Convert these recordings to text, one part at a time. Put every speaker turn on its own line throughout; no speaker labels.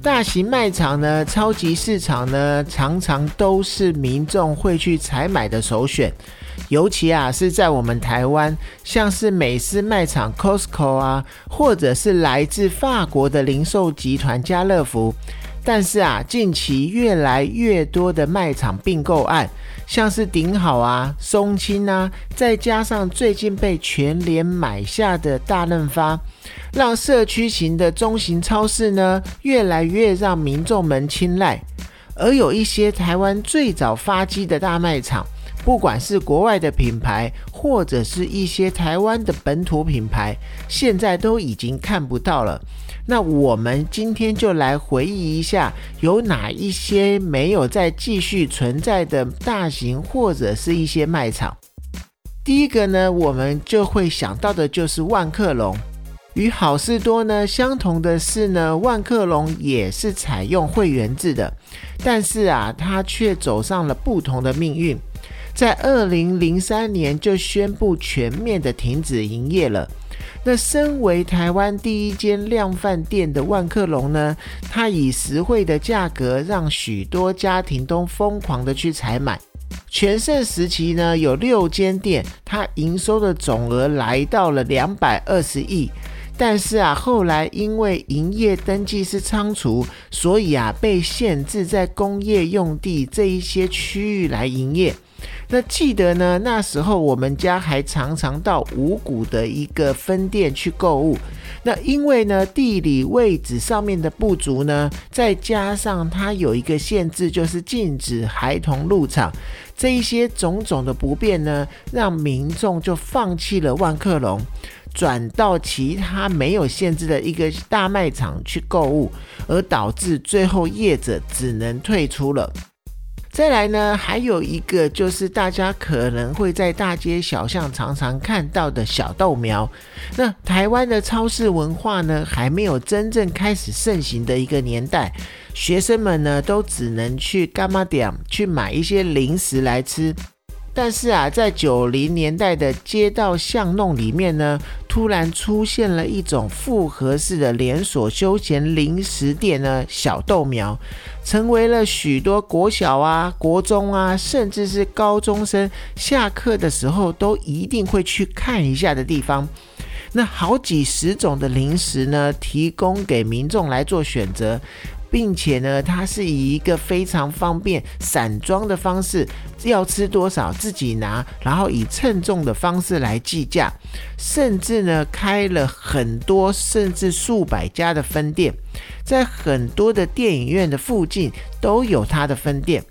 大型卖场呢，超级市场呢，常常都是民众会去采买的首选。尤其啊，是在我们台湾，像是美式卖场 Costco 啊，或者是来自法国的零售集团家乐福。但是啊，近期越来越多的卖场并购案，像是顶好啊、松青啊，再加上最近被全联买下的大润发，让社区型的中型超市呢，越来越让民众们青睐。而有一些台湾最早发迹的大卖场。不管是国外的品牌，或者是一些台湾的本土品牌，现在都已经看不到了。那我们今天就来回忆一下，有哪一些没有再继续存在的大型或者是一些卖场。第一个呢，我们就会想到的就是万客隆。与好事多呢相同的是呢，万客隆也是采用会员制的，但是啊，它却走上了不同的命运。在二零零三年就宣布全面的停止营业了。那身为台湾第一间量贩店的万客隆呢，它以实惠的价格让许多家庭都疯狂的去采买。全盛时期呢，有六间店，它营收的总额来到了两百二十亿。但是啊，后来因为营业登记是仓储，所以啊，被限制在工业用地这一些区域来营业。那记得呢，那时候我们家还常常到五谷的一个分店去购物。那因为呢地理位置上面的不足呢，再加上它有一个限制，就是禁止孩童入场，这一些种种的不便呢，让民众就放弃了万客隆，转到其他没有限制的一个大卖场去购物，而导致最后业者只能退出了。再来呢，还有一个就是大家可能会在大街小巷常常看到的小豆苗。那台湾的超市文化呢，还没有真正开始盛行的一个年代，学生们呢都只能去干妈店去买一些零食来吃。但是啊，在九零年代的街道巷弄里面呢，突然出现了一种复合式的连锁休闲零食店呢，小豆苗，成为了许多国小啊、国中啊，甚至是高中生下课的时候都一定会去看一下的地方。那好几十种的零食呢，提供给民众来做选择。并且呢，它是以一个非常方便散装的方式，要吃多少自己拿，然后以称重的方式来计价，甚至呢开了很多甚至数百家的分店，在很多的电影院的附近都有它的分店。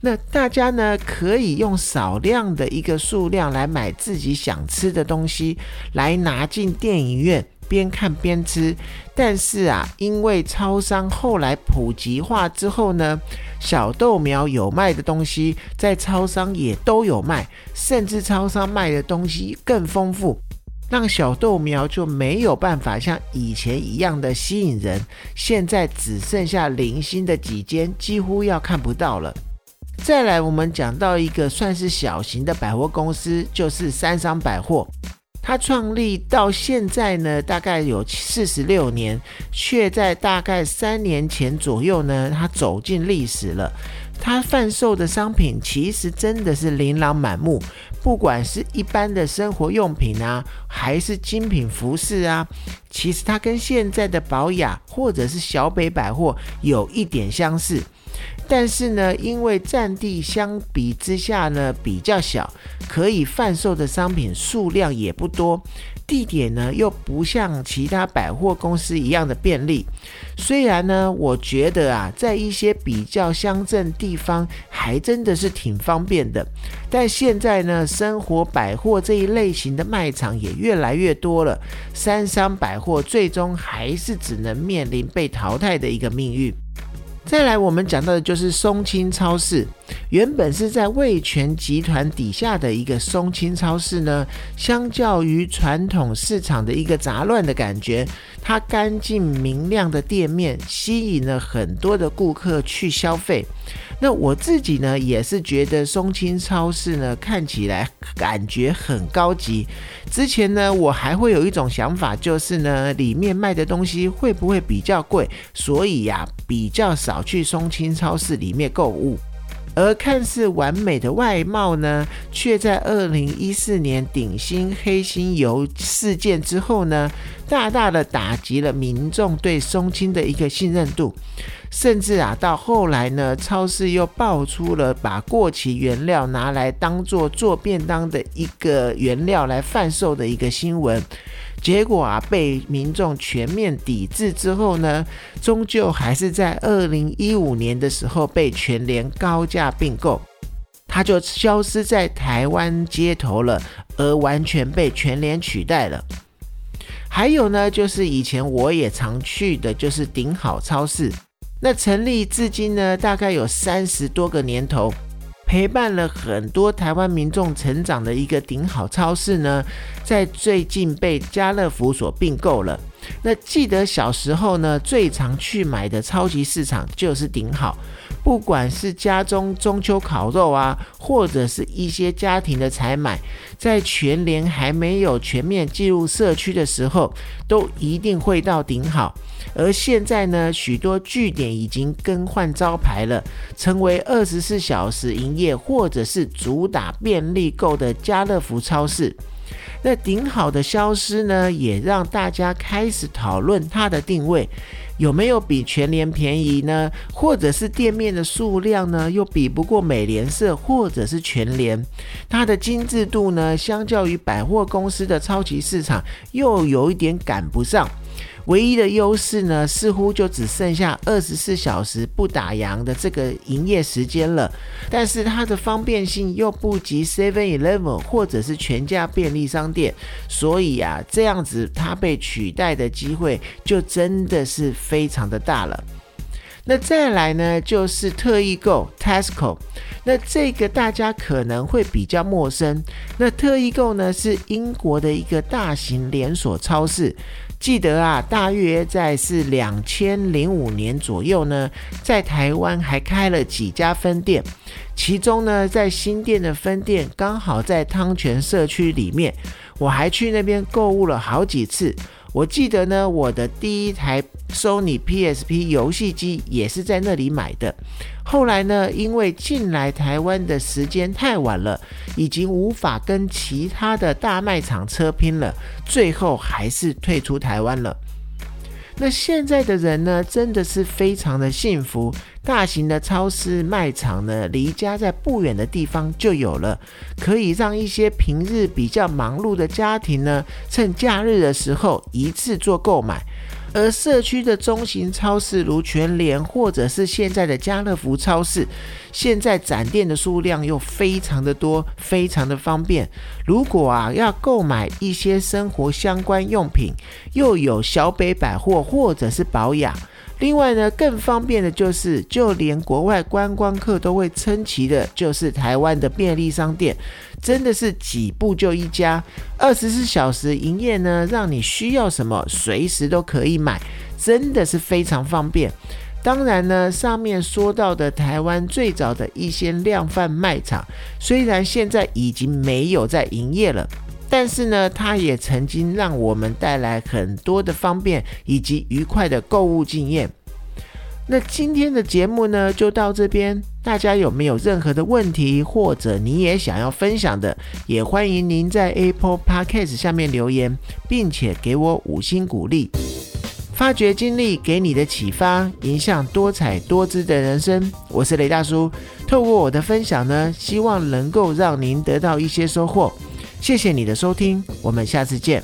那大家呢可以用少量的一个数量来买自己想吃的东西，来拿进电影院。边看边吃，但是啊，因为超商后来普及化之后呢，小豆苗有卖的东西在超商也都有卖，甚至超商卖的东西更丰富，让小豆苗就没有办法像以前一样的吸引人。现在只剩下零星的几间，几乎要看不到了。再来，我们讲到一个算是小型的百货公司，就是三商百货。它创立到现在呢，大概有四十六年，却在大概三年前左右呢，它走进历史了。它贩售的商品其实真的是琳琅满目，不管是一般的生活用品啊，还是精品服饰啊，其实它跟现在的宝雅或者是小北百货有一点相似。但是呢，因为占地相比之下呢比较小，可以贩售的商品数量也不多，地点呢又不像其他百货公司一样的便利。虽然呢，我觉得啊，在一些比较乡镇地方还真的是挺方便的，但现在呢，生活百货这一类型的卖场也越来越多了，三商百货最终还是只能面临被淘汰的一个命运。再来，我们讲到的就是松青超市。原本是在味全集团底下的一个松青超市呢，相较于传统市场的一个杂乱的感觉，它干净明亮的店面吸引了很多的顾客去消费。那我自己呢，也是觉得松青超市呢看起来感觉很高级。之前呢，我还会有一种想法，就是呢，里面卖的东西会不会比较贵，所以呀，比较少去松青超市里面购物。而看似完美的外貌呢，却在二零一四年顶新黑心油事件之后呢，大大的打击了民众对松青的一个信任度。甚至啊，到后来呢，超市又爆出了把过期原料拿来当做做便当的一个原料来贩售的一个新闻。结果啊，被民众全面抵制之后呢，终究还是在二零一五年的时候被全联高价并购，它就消失在台湾街头了，而完全被全联取代了。还有呢，就是以前我也常去的，就是顶好超市。那成立至今呢，大概有三十多个年头，陪伴了很多台湾民众成长的一个顶好超市呢，在最近被家乐福所并购了。那记得小时候呢，最常去买的超级市场就是顶好。不管是家中中秋烤肉啊，或者是一些家庭的采买，在全联还没有全面进入社区的时候，都一定会到顶好。而现在呢，许多据点已经更换招牌了，成为二十四小时营业，或者是主打便利购的家乐福超市。那顶好的消失呢，也让大家开始讨论它的定位。有没有比全联便宜呢？或者是店面的数量呢，又比不过美联社或者是全联？它的精致度呢，相较于百货公司的超级市场，又有一点赶不上。唯一的优势呢，似乎就只剩下二十四小时不打烊的这个营业时间了。但是它的方便性又不及 Seven Eleven 或者是全家便利商店，所以啊，这样子它被取代的机会就真的是非常的大了。那再来呢，就是特异购 Tesco。那这个大家可能会比较陌生。那特异购呢，是英国的一个大型连锁超市。记得啊，大约在是两千零五年左右呢，在台湾还开了几家分店，其中呢，在新店的分店刚好在汤泉社区里面，我还去那边购物了好几次。我记得呢，我的第一台 Sony PSP 游戏机也是在那里买的。后来呢，因为进来台湾的时间太晚了，已经无法跟其他的大卖场车拼了，最后还是退出台湾了。那现在的人呢，真的是非常的幸福。大型的超市卖场呢，离家在不远的地方就有了，可以让一些平日比较忙碌的家庭呢，趁假日的时候一次做购买。而社区的中型超市，如全联或者是现在的家乐福超市，现在展店的数量又非常的多，非常的方便。如果啊要购买一些生活相关用品，又有小北百货或者是保养。另外呢，更方便的就是，就连国外观光客都会称奇的，就是台湾的便利商店，真的是几步就一家，二十四小时营业呢，让你需要什么随时都可以买，真的是非常方便。当然呢，上面说到的台湾最早的一些量贩卖场，虽然现在已经没有在营业了。但是呢，它也曾经让我们带来很多的方便以及愉快的购物经验。那今天的节目呢，就到这边。大家有没有任何的问题，或者你也想要分享的，也欢迎您在 Apple Podcast 下面留言，并且给我五星鼓励。发掘经历给你的启发，影响多彩多姿的人生。我是雷大叔，透过我的分享呢，希望能够让您得到一些收获。谢谢你的收听，我们下次见。